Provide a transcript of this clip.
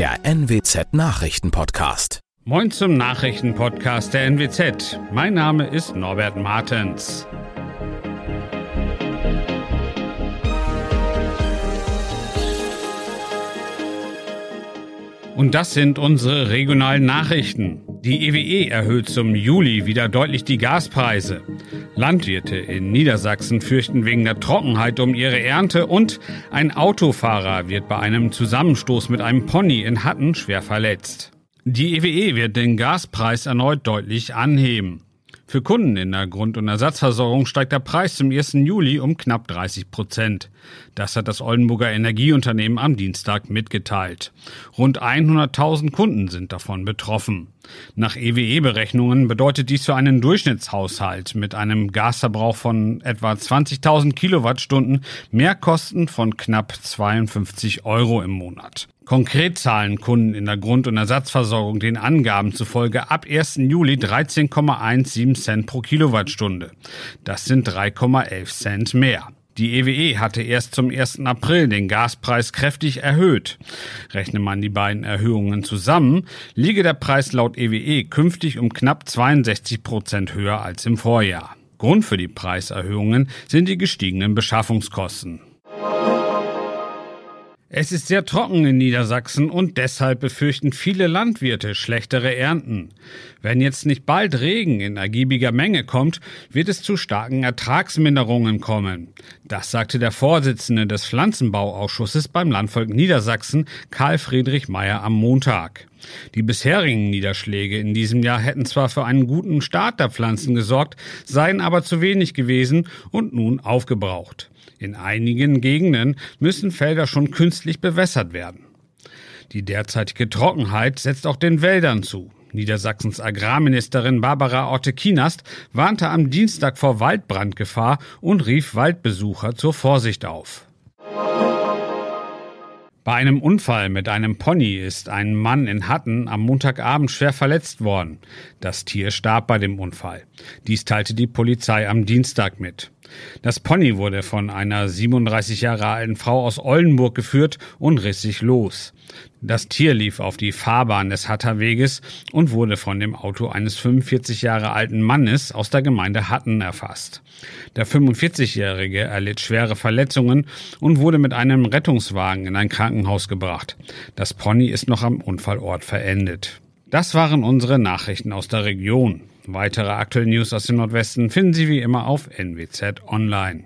der NWZ Nachrichtenpodcast. Moin zum Nachrichtenpodcast der NWZ. Mein Name ist Norbert Martens. Und das sind unsere regionalen Nachrichten. Die EWE e erhöht zum Juli wieder deutlich die Gaspreise. Landwirte in Niedersachsen fürchten wegen der Trockenheit um ihre Ernte und ein Autofahrer wird bei einem Zusammenstoß mit einem Pony in Hatten schwer verletzt. Die EWE e wird den Gaspreis erneut deutlich anheben. Für Kunden in der Grund- und Ersatzversorgung steigt der Preis zum 1. Juli um knapp 30 Prozent. Das hat das Oldenburger Energieunternehmen am Dienstag mitgeteilt. Rund 100.000 Kunden sind davon betroffen. Nach EWE-Berechnungen bedeutet dies für einen Durchschnittshaushalt mit einem Gasverbrauch von etwa 20.000 Kilowattstunden Mehrkosten von knapp 52 Euro im Monat. Konkret zahlen Kunden in der Grund- und Ersatzversorgung den Angaben zufolge ab 1. Juli 13,17 Cent pro Kilowattstunde. Das sind 3,11 Cent mehr. Die EWE e hatte erst zum 1. April den Gaspreis kräftig erhöht. Rechne man die beiden Erhöhungen zusammen, liege der Preis laut EWE e künftig um knapp 62 Prozent höher als im Vorjahr. Grund für die Preiserhöhungen sind die gestiegenen Beschaffungskosten. Es ist sehr trocken in Niedersachsen und deshalb befürchten viele Landwirte schlechtere Ernten. Wenn jetzt nicht bald Regen in ergiebiger Menge kommt, wird es zu starken Ertragsminderungen kommen. Das sagte der Vorsitzende des Pflanzenbauausschusses beim Landvolk Niedersachsen, Karl Friedrich Meyer, am Montag. Die bisherigen Niederschläge in diesem Jahr hätten zwar für einen guten Start der Pflanzen gesorgt, seien aber zu wenig gewesen und nun aufgebraucht. In einigen Gegenden müssen Felder schon künstlich bewässert werden. Die derzeitige Trockenheit setzt auch den Wäldern zu. Niedersachsens Agrarministerin Barbara Orte-Kienast warnte am Dienstag vor Waldbrandgefahr und rief Waldbesucher zur Vorsicht auf. Bei einem Unfall mit einem Pony ist ein Mann in Hatten am Montagabend schwer verletzt worden. Das Tier starb bei dem Unfall. Dies teilte die Polizei am Dienstag mit. Das Pony wurde von einer 37 Jahre alten Frau aus Oldenburg geführt und riss sich los. Das Tier lief auf die Fahrbahn des Hatterweges und wurde von dem Auto eines 45 Jahre alten Mannes aus der Gemeinde Hatten erfasst. Der 45-Jährige erlitt schwere Verletzungen und wurde mit einem Rettungswagen in ein Krankenhaus gebracht. Das Pony ist noch am Unfallort verendet. Das waren unsere Nachrichten aus der Region. Weitere aktuelle News aus dem Nordwesten finden Sie wie immer auf NWZ Online.